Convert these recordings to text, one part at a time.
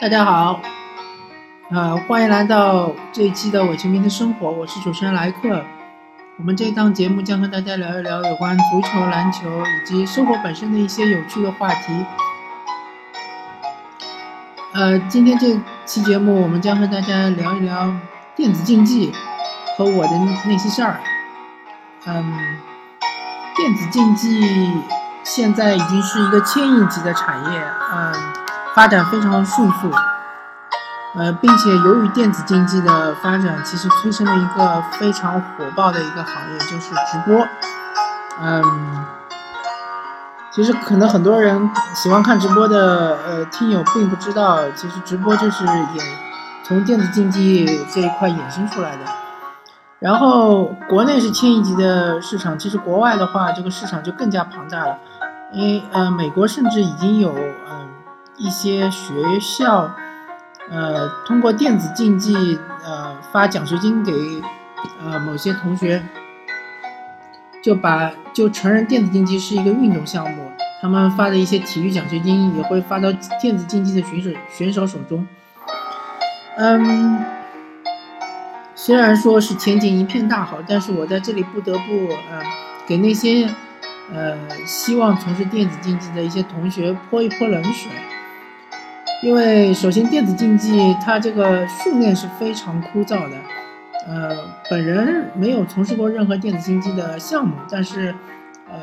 大家好，呃，欢迎来到这一期的伪球迷的生活，我是主持人莱克。我们这档节目将和大家聊一聊有关足球、篮球以及生活本身的一些有趣的话题。呃，今天这期节目我们将和大家聊一聊电子竞技和我的那些事儿。嗯，电子竞技现在已经是一个千亿级的产业，嗯。发展非常迅速，呃，并且由于电子竞技的发展，其实催生了一个非常火爆的一个行业，就是直播。嗯，其实可能很多人喜欢看直播的呃听友并不知道，其实直播就是演从电子竞技这一块衍生出来的。然后国内是千亿级的市场，其实国外的话，这个市场就更加庞大了，因为呃，美国甚至已经有嗯。一些学校，呃，通过电子竞技，呃，发奖学金给，呃，某些同学，就把就承认电子竞技是一个运动项目，他们发的一些体育奖学金也会发到电子竞技的选手选手手中。嗯，虽然说是前景一片大好，但是我在这里不得不，呃，给那些，呃，希望从事电子竞技的一些同学泼一泼冷水。因为首先，电子竞技它这个训练是非常枯燥的。呃，本人没有从事过任何电子竞技的项目，但是，呃，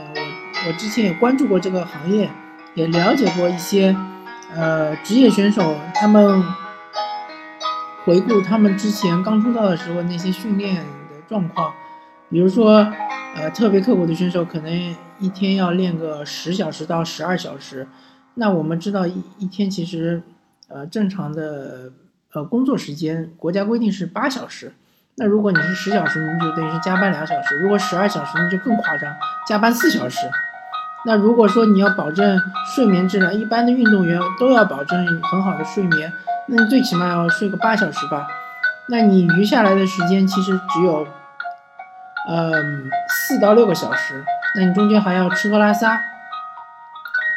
我我之前也关注过这个行业，也了解过一些，呃，职业选手他们回顾他们之前刚出道的时候那些训练的状况，比如说，呃，特别刻苦的选手可能一天要练个十小时到十二小时。那我们知道一一天其实，呃，正常的呃工作时间，国家规定是八小时。那如果你是十小时，你就等于是加班两小时；如果十二小时，那就更夸张，加班四小时。那如果说你要保证睡眠质量，一般的运动员都要保证很好的睡眠，那你最起码要睡个八小时吧。那你余下来的时间其实只有，嗯，四到六个小时。那你中间还要吃喝拉撒。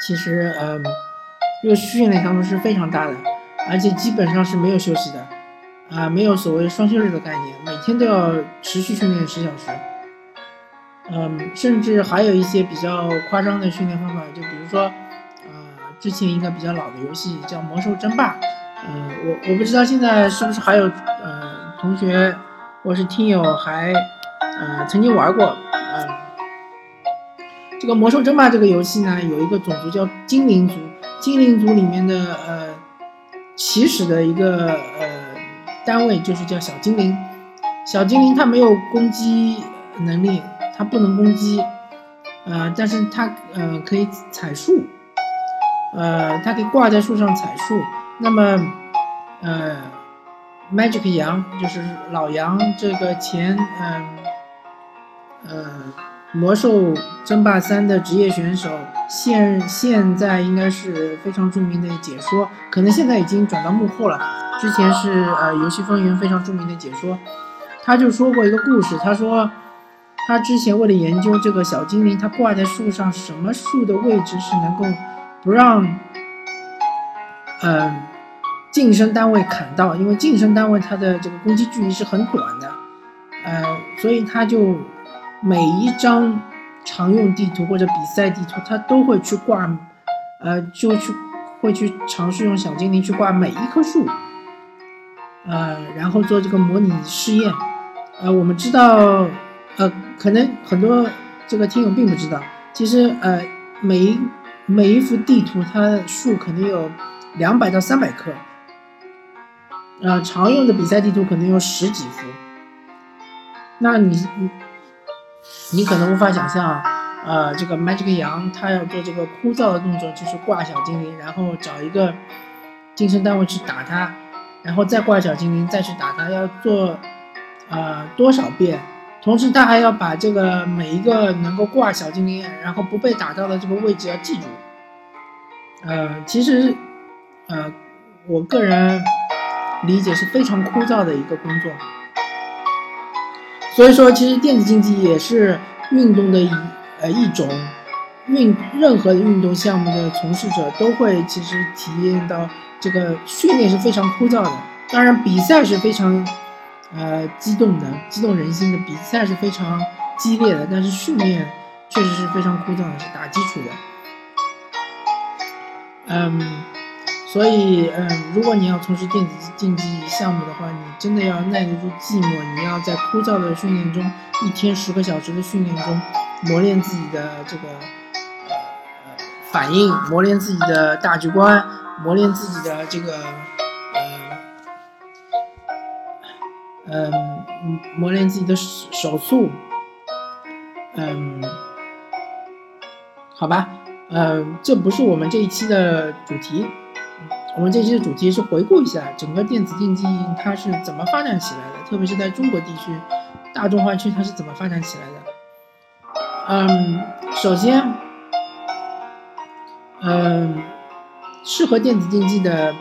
其实，嗯，这个训练强度是非常大的，而且基本上是没有休息的，啊，没有所谓双休日的概念，每天都要持续训练十小时，嗯，甚至还有一些比较夸张的训练方法，就比如说，呃，之前一个比较老的游戏叫《魔兽争霸》，呃，我我不知道现在是不是还有呃同学或是听友还呃曾经玩过呃。这个魔兽争霸这个游戏呢，有一个种族叫精灵族，精灵族里面的呃起始的一个呃单位就是叫小精灵。小精灵它没有攻击能力，它不能攻击，呃，但是它呃可以采树，呃，它可以挂在树上采树。那么呃，Magic 羊就是老杨这个前嗯呃。魔兽争霸三的职业选手，现现在应该是非常著名的解说，可能现在已经转到幕后了。之前是呃游戏风云非常著名的解说，他就说过一个故事，他说他之前为了研究这个小精灵，他挂在树上，什么树的位置是能够不让嗯近身单位砍到，因为近身单位它的这个攻击距离是很短的，呃，所以他就。每一张常用地图或者比赛地图，他都会去挂，呃，就去会去尝试用小精灵去挂每一棵树，呃，然后做这个模拟试验。呃，我们知道，呃，可能很多这个听友并不知道，其实呃，每一每一幅地图它树可能有两百到三百克，呃，常用的比赛地图可能有十几幅。那你你。你可能无法想象，呃，这个 Magic 羊他要做这个枯燥的动作，就是挂小精灵，然后找一个精神单位去打他，然后再挂小精灵再去打他，要做呃多少遍？同时他还要把这个每一个能够挂小精灵，然后不被打到的这个位置要记住。呃，其实，呃，我个人理解是非常枯燥的一个工作。所以说，其实电子竞技也是运动的一呃一种运，任何运动项目的从事者都会其实体验到这个训练是非常枯燥的。当然，比赛是非常呃激动的，激动人心的比赛是非常激烈的，但是训练确实是非常枯燥的，是打基础的。嗯。所以，嗯，如果你要从事电子竞技项目的话，你真的要耐得住寂寞。你要在枯燥的训练中，一天十个小时的训练中，磨练自己的这个反应，磨练自己的大局观，磨练自己的这个呃嗯，磨练自己的手速。嗯，好吧，嗯，这不是我们这一期的主题。我们这期的主题是回顾一下整个电子竞技它是怎么发展起来的，特别是在中国地区，大中华区它是怎么发展起来的。嗯，首先，嗯，适合电子竞技的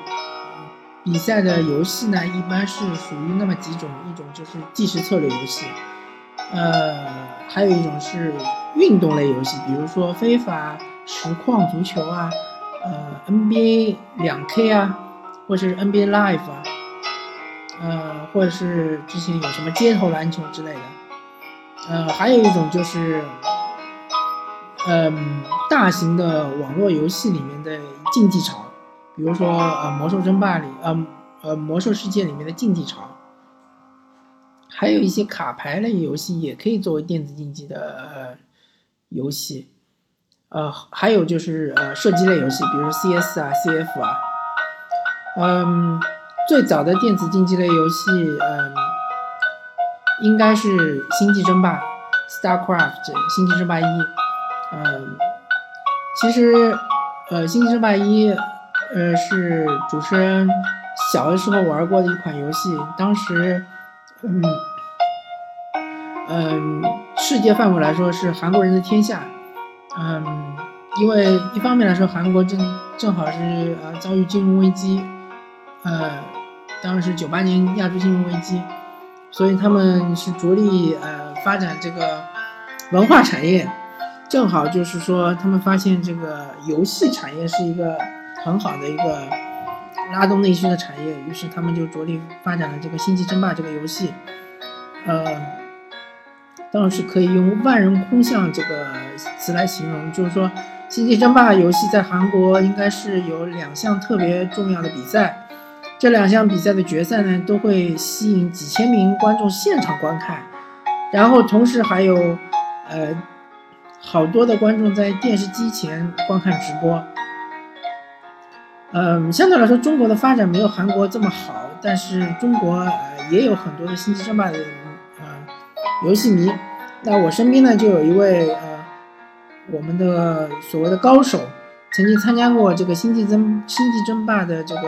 比赛的游戏呢，一般是属于那么几种，一种就是计时策略游戏，呃，还有一种是运动类游戏，比如说非法实况足球啊。呃，NBA 两 K 啊，或者是 NBA Live 啊，呃，或者是之前有什么街头篮球之类的，呃，还有一种就是，嗯，大型的网络游戏里面的竞技场，比如说呃，魔兽争霸里，呃，呃，魔兽世界里面的竞技场，还有一些卡牌类游戏也可以作为电子竞技的游戏。呃，还有就是呃，射击类游戏，比如 CS 啊、CF 啊，嗯，最早的电子竞技类游戏，嗯，应该是《星际争霸》（StarCraft），《星际争霸一》。嗯，其实，呃，《星际争霸一》呃是主持人小的时候玩过的一款游戏，当时，嗯，嗯，世界范围来说是韩国人的天下。嗯，因为一方面来说，韩国正正好是呃遭遇金融危机，呃，当时九八年亚洲金融危机，所以他们是着力呃发展这个文化产业，正好就是说他们发现这个游戏产业是一个很好的一个拉动内需的产业，于是他们就着力发展了这个星际争霸这个游戏，呃。当然是可以用“万人空巷”这个词来形容，就是说，《星际争霸》游戏在韩国应该是有两项特别重要的比赛，这两项比赛的决赛呢，都会吸引几千名观众现场观看，然后同时还有，呃，好多的观众在电视机前观看直播。嗯，相对来说，中国的发展没有韩国这么好，但是中国呃也有很多的《星际争霸》的。游戏迷，那我身边呢就有一位呃，我们的所谓的高手，曾经参加过这个星际争星际争霸的这个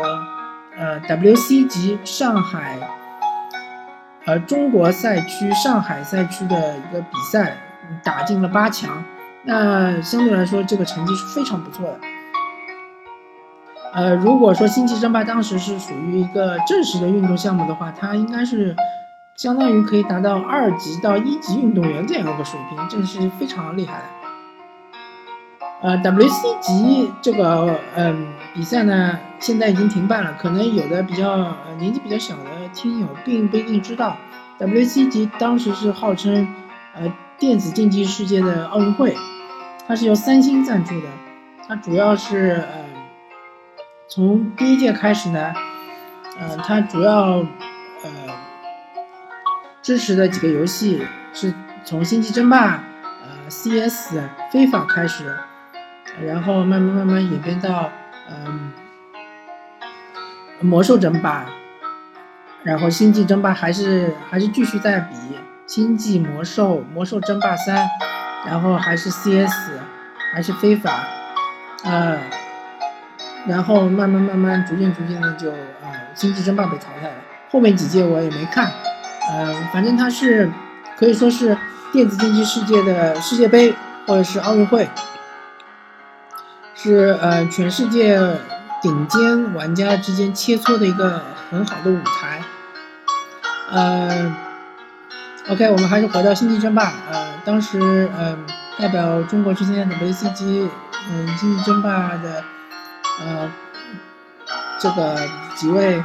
呃 WC 级上海呃中国赛区上海赛区的一个比赛，打进了八强。那相对来说，这个成绩是非常不错的。呃，如果说星际争霸当时是属于一个正式的运动项目的话，它应该是。相当于可以达到二级到一级运动员这样一个水平，这是非常厉害的。呃，WC 级这个嗯比赛呢，现在已经停办了。可能有的比较年纪比较小的听友并不一定知道，WC 级当时是号称呃电子竞技世界的奥运会，它是由三星赞助的。它主要是呃从第一届开始呢，呃它主要。支持的几个游戏是从星际争霸、呃 CS、非法开始，然后慢慢慢慢演变到嗯魔兽争霸，然后星际争霸还是还是继续在比星际魔兽、魔兽争霸三，然后还是 CS，还是非法，呃，然后慢慢慢慢逐渐逐渐的就呃星际争霸被淘汰了，后面几届我也没看。呃，反正它是可以说是电子竞技世界的世界杯或者是奥运会，是呃全世界顶尖玩家之间切磋的一个很好的舞台。呃，OK，我们还是回到星际争霸。呃，当时嗯，代表中国去参加 WCG，嗯，星际争霸的呃这个几位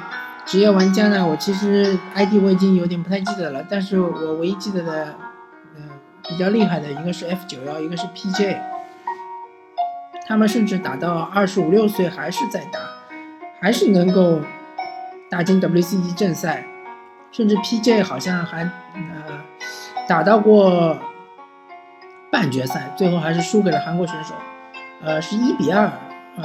职业玩家呢，我其实 ID 我已经有点不太记得了，但是我唯一记得的，嗯，比较厉害的一个是 F 九幺，一个是 PJ，他们甚至打到二十五六岁还是在打，还是能够打进 WCG 正赛。甚至 PJ 好像还呃打到过半决赛，最后还是输给了韩国选手，呃是一比二，呃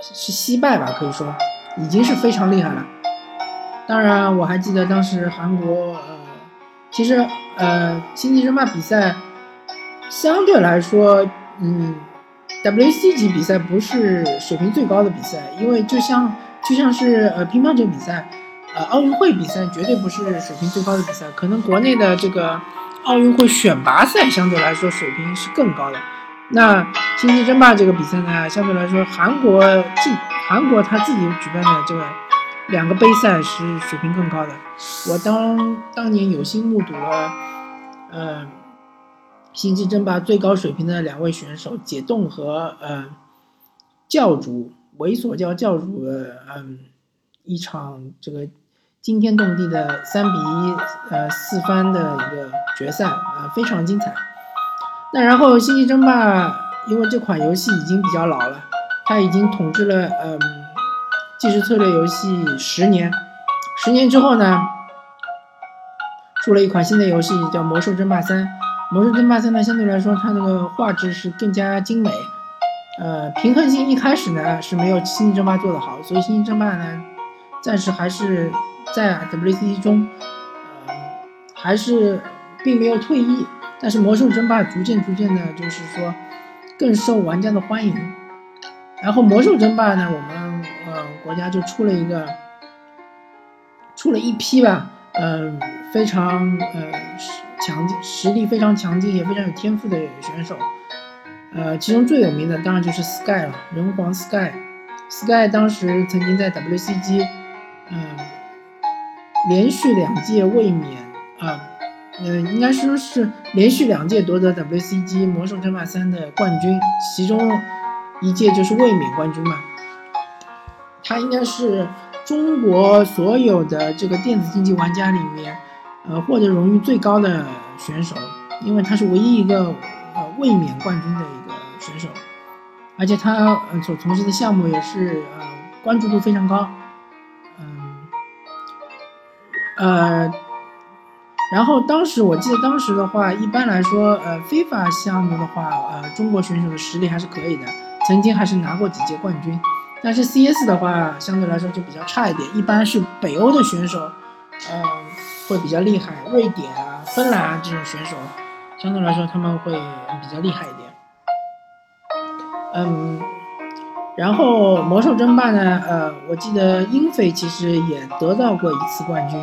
是惜败吧，可以说已经是非常厉害了。当然我还记得当时韩国呃其实呃星际争霸比赛相对来说嗯 WC 级比赛不是水平最高的比赛，因为就像就像是呃乒乓球比赛。呃，奥运会比赛绝对不是水平最高的比赛，可能国内的这个奥运会选拔赛相对来说水平是更高的。那星际争霸这个比赛呢，相对来说韩国进韩国他自己举办的这个两个杯赛是水平更高的。我当当年有幸目睹了，呃，星际争霸最高水平的两位选手解冻和呃教主猥琐教教主的嗯一场这个。惊天动地的三比一，呃，四番的一个决赛啊，非常精彩。那然后《星际争霸》因为这款游戏已经比较老了，它已经统治了嗯即时策略游戏十年。十年之后呢，出了一款新的游戏叫《魔兽争霸三》。《魔兽争霸三》呢，相对来说它那个画质是更加精美，呃，平衡性一开始呢是没有《星际争霸》做的好，所以《星际争霸》呢暂时还是。在 WCG 中，还是并没有退役，但是魔兽争霸逐渐逐渐的，就是说更受玩家的欢迎。然后魔兽争霸呢，我们呃国家就出了一个，出了一批吧，嗯，非常呃强，实力非常强劲，也非常有天赋的选手。呃，其中最有名的当然就是 Sky 了，人皇 Sky。Sky 当时曾经在 WCG，嗯。连续两届卫冕啊，嗯，应该说是连续两届夺得 WCG 魔兽争霸三的冠军，其中一届就是卫冕冠军嘛。他应该是中国所有的这个电子竞技玩家里面，呃，获得荣誉最高的选手，因为他是唯一一个呃卫冕冠军的一个选手，而且他呃所从事的项目也是呃关注度非常高。嗯呃，然后当时我记得当时的话，一般来说，呃，非法项目的话，呃，中国选手的实力还是可以的，曾经还是拿过几届冠军。但是 CS 的话，相对来说就比较差一点，一般是北欧的选手，嗯，会比较厉害，瑞典啊、芬兰啊这种选手，相对来说他们会比较厉害一点。嗯。然后魔兽争霸呢，呃，我记得英菲其实也得到过一次冠军，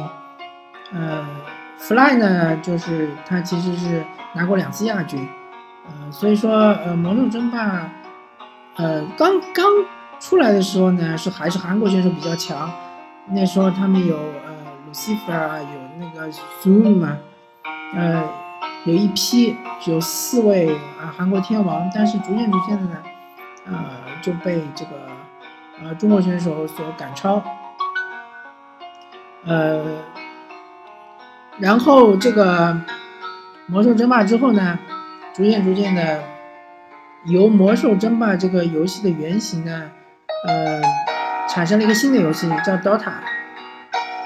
呃，Fly 呢，就是他其实是拿过两次亚军，呃，所以说，呃，魔兽争霸，呃，刚刚出来的时候呢，是还是韩国选手比较强，那时候他们有呃，Lucifer 啊，有那个 Zoom 嘛，呃，有一批有四位啊韩国天王，但是逐渐逐渐的呢，呃。就被这个呃中国选手所赶超，呃，然后这个魔兽争霸之后呢，逐渐逐渐的由魔兽争霸这个游戏的原型呢，呃，产生了一个新的游戏叫 DOTA，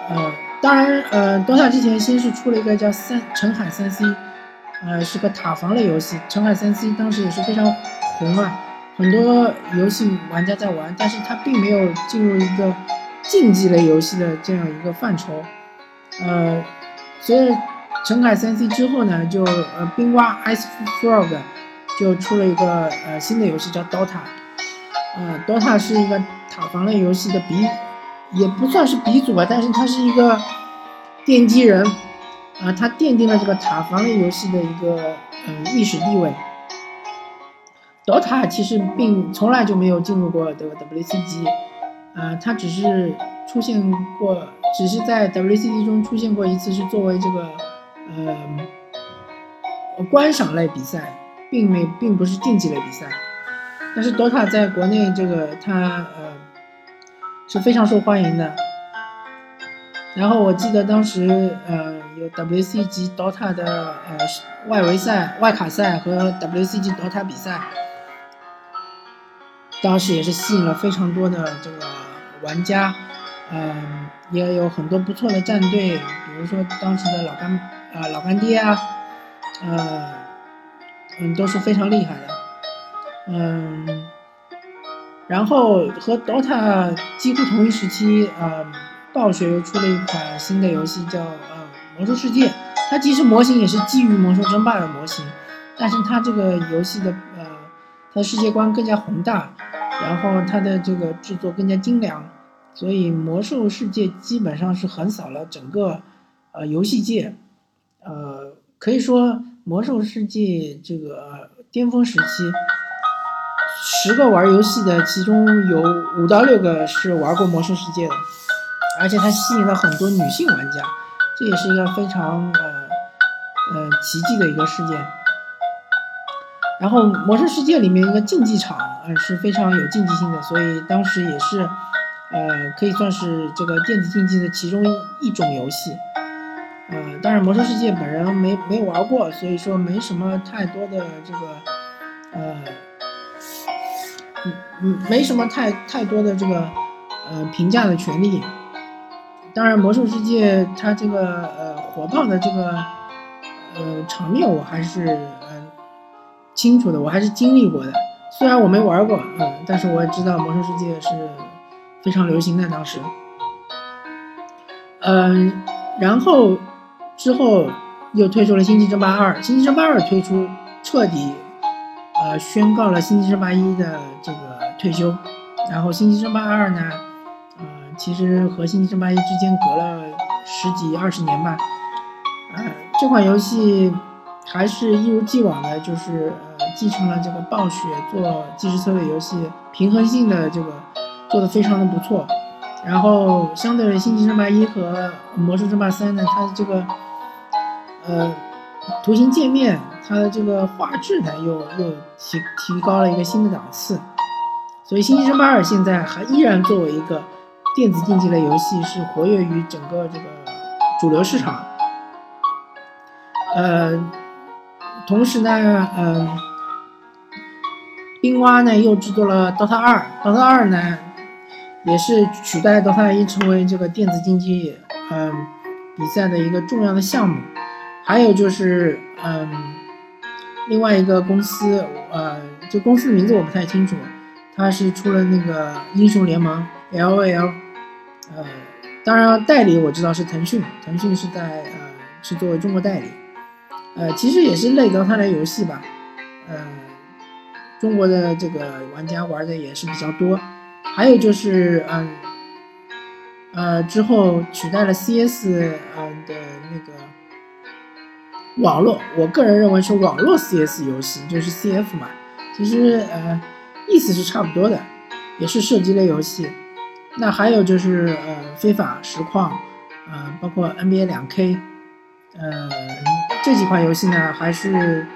呃，当然呃，DOTA 之前先是出了一个叫三澄海三 C，呃，是个塔防类游戏，澄海三 C 当时也是非常红啊。很多游戏玩家在玩，但是它并没有进入一个竞技类游戏的这样一个范畴。呃，所以，陈凯三 C 之后呢，就呃冰蛙 Ice Frog 就出了一个呃新的游戏叫 Dota。呃，Dota 是一个塔防类游戏的鼻，也不算是鼻祖吧，但是它是一个奠基人。啊，它奠定了这个塔防类游戏的一个嗯历史地位。DOTA 其实并从来就没有进入过这个 WCG WCG，呃，他只是出现过，只是在 WCG 中出现过一次，是作为这个呃观赏类比赛，并没并不是竞技类比赛。但是 DOTA 在国内这个它呃是非常受欢迎的。然后我记得当时呃有 WCG DOTA 的呃外围赛、外卡赛和 WCG DOTA 比赛，当时也是吸引了非常多的这个玩家，嗯，也有很多不错的战队，比如说当时的老干啊老干爹啊，呃嗯都是非常厉害的，嗯，然后和 DOTA 几乎同一时期啊。暴雪又出了一款新的游戏，叫呃魔兽世界。它其实模型也是基于魔兽争霸的模型，但是它这个游戏的呃，它的世界观更加宏大，然后它的这个制作更加精良，所以魔兽世界基本上是横扫了整个呃游戏界。呃，可以说魔兽世界这个巅峰时期，十个玩游戏的，其中有五到六个是玩过魔兽世界的。而且它吸引了很多女性玩家，这也是一个非常呃呃奇迹的一个事件。然后《魔兽世界》里面一个竞技场呃是非常有竞技性的，所以当时也是呃可以算是这个电子竞技的其中一种游戏。呃，当然《魔兽世界》本人没没玩过，所以说没什么太多的这个呃嗯嗯没什么太太多的这个呃评价的权利。当然，魔兽世界它这个呃火爆的这个呃场面我还是呃清楚的，我还是经历过的。虽然我没玩过，嗯，但是我也知道魔兽世界是非常流行的当时。嗯，然后之后又推出了星际争霸二，星际争霸二推出彻底呃宣告了星际争霸一的这个退休，然后星际争霸二呢？其实和《星际争霸一》之间隔了十几二十年吧，呃，这款游戏还是一如既往的，就是继承了这个暴雪做即时策略游戏平衡性的这个做的非常的不错。然后相对于《星际争霸一》和《魔兽争霸三》呢，它的这个呃图形界面，它的这个画质呢又又提提高了一个新的档次。所以《星际争霸二》现在还依然作为一个。电子竞技类游戏是活跃于整个这个主流市场，呃，同时呢，嗯，冰蛙呢又制作了 DOTA 二，DOTA 二呢也是取代 DOTA 一成为这个电子竞技嗯比赛的一个重要的项目。还有就是，嗯，另外一个公司，呃，这公司的名字我不太清楚，它是出了那个英雄联盟 LOL。呃，当然代理我知道是腾讯，腾讯是在呃是作为中国代理，呃其实也是类 DOTA 的游戏吧，呃中国的这个玩家玩的也是比较多，还有就是嗯呃之后取代了 CS 嗯的那个网络，我个人认为是网络 CS 游戏，就是 CF 嘛，其实呃意思是差不多的，也是射击类游戏。那还有就是呃，非法实况，呃，包括 NBA 两 K，呃，这几款游戏呢，还是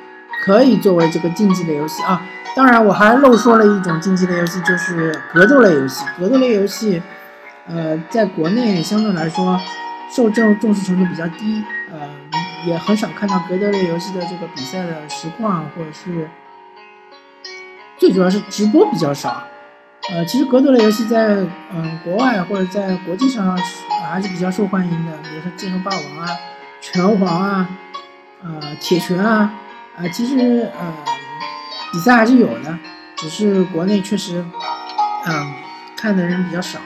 可以作为这个竞技类游戏啊。当然，我还漏说了一种竞技类游戏，就是格斗类游戏。格斗类游戏，呃，在国内相对来说受众重视程度比较低，呃，也很少看到格斗类游戏的这个比赛的实况，或者是最主要是直播比较少。呃，其实格斗类游戏在嗯国外或者在国际上还是比较受欢迎的，比如说《剑河霸王》啊、《拳皇》啊、呃《铁拳》啊，啊，其实呃比赛还是有的，只是国内确实嗯看的人比较少，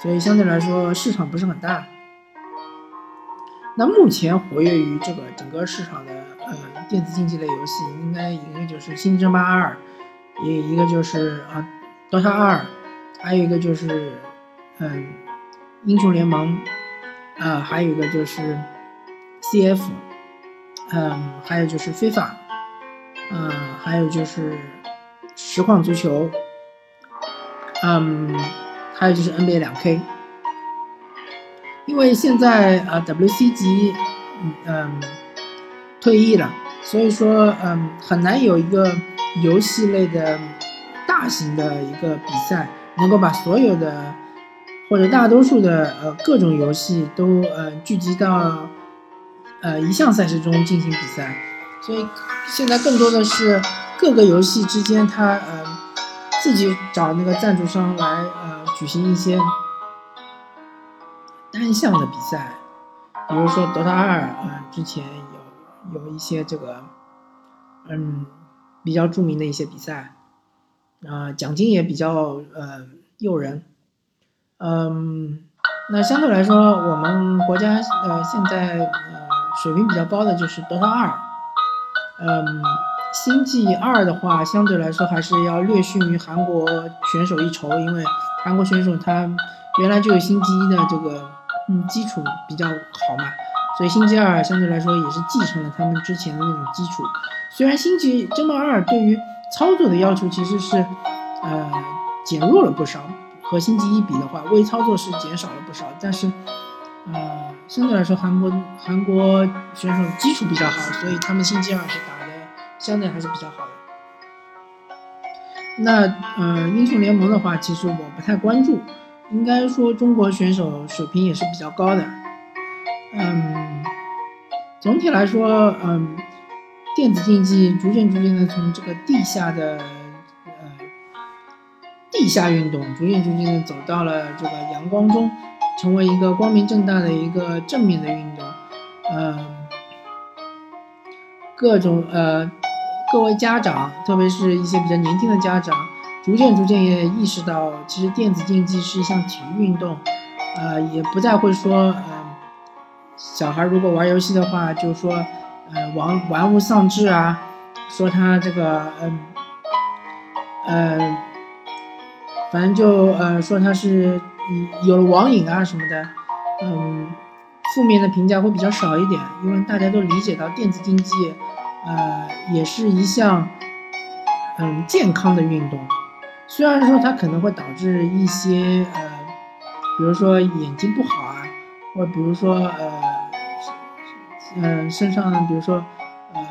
所以相对来说市场不是很大。那目前活跃于这个整个市场的呃电子竞技类游戏，应该一个就是《星际争霸二》，一一个就是啊。DOTA 二，还有一个就是，嗯，英雄联盟，啊，还有一个就是 CF，嗯，还有就是非法，嗯，还有就是实况足球，嗯，还有就是 NBA 两 K。因为现在呃 WC 级嗯退役了，所以说嗯很难有一个游戏类的大型的一个比赛能够把所有的或者大多数的呃各种游戏都呃聚集到呃一项赛事中进行比赛，所以现在更多的是各个游戏之间它呃自己找那个赞助商来呃举行一些。单项的比赛，比如说 DOTA 二啊，之前有有一些这个，嗯，比较著名的一些比赛，啊，奖金也比较呃诱人，嗯，那相对来说，我们国家呃现在水平比较高的就是 DOTA 二，嗯，星际二的话，相对来说还是要略逊于韩国选手一筹，因为韩国选手他原来就有星际一的这个。嗯，基础比较好嘛，所以星际二相对来说也是继承了他们之前的那种基础。虽然星际争霸二对于操作的要求其实是，呃，减弱了不少，和星际一比的话，微操作是减少了不少。但是，呃，相对来说，韩国韩国选手基础比较好，所以他们星期二是打的相对还是比较好的。那，呃，英雄联盟的话，其实我不太关注。应该说，中国选手水平也是比较高的。嗯，总体来说，嗯，电子竞技逐渐逐渐的从这个地下的呃地下运动，逐渐逐渐的走到了这个阳光中，成为一个光明正大的一个正面的运动。嗯，各种呃各位家长，特别是一些比较年轻的家长。逐渐逐渐也意识到，其实电子竞技是一项体育运动，呃，也不再会说，呃，小孩如果玩游戏的话，就说，呃，玩玩物丧志啊，说他这个，嗯，呃，反正就，呃，说他是嗯有了网瘾啊什么的，嗯，负面的评价会比较少一点，因为大家都理解到电子竞技，呃，也是一项，嗯，健康的运动。虽然说它可能会导致一些呃，比如说眼睛不好啊，或比如说呃，嗯身上比如说呃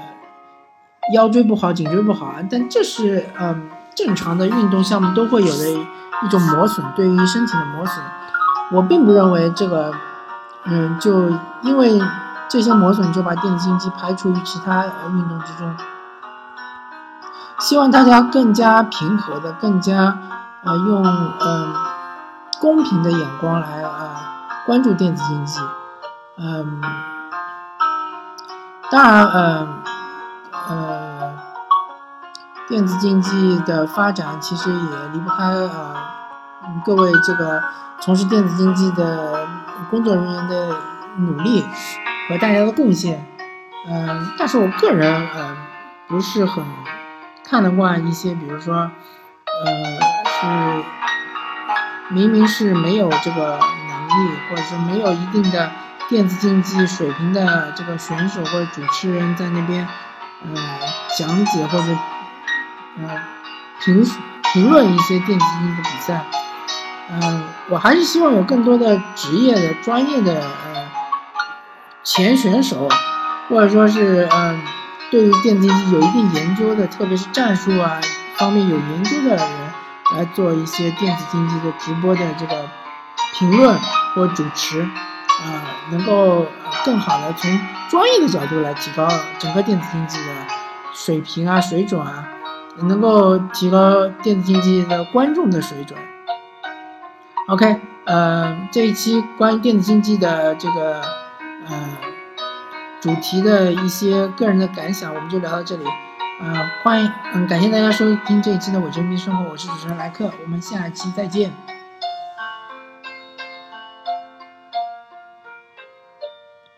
腰椎不好、颈椎不好啊，但这是嗯正常的运动项目都会有的一种磨损，对于身体的磨损。我并不认为这个嗯就因为这些磨损就把电子竞技排除于其他运动之中。希望大家更加平和的，更加呃用嗯公平的眼光来呃关注电子竞技，嗯，当然嗯呃电子竞技的发展其实也离不开呃各位这个从事电子竞技的工作人员的努力和大家的贡献，嗯，但是我个人嗯不是很。看得惯一些，比如说，呃，是明明是没有这个能力，或者是没有一定的电子竞技水平的这个选手或者主持人在那边，呃，讲解或者呃评评论一些电子竞技的比赛。嗯，我还是希望有更多的职业的、专业的呃前选手，或者说是嗯。对于电子竞技有一定研究的，特别是战术啊方面有研究的人来做一些电子竞技的直播的这个评论或主持，啊，能够更好的从专业的角度来提高整个电子竞技的水平啊水准啊，能够提高电子竞技的观众的水准。OK，呃，这一期关于电子竞技的这个，呃。主题的一些个人的感想，我们就聊到这里。呃，欢迎，嗯，感谢大家收听这一期的《伪真兵生活》，我是主持人莱克，我们下期再见。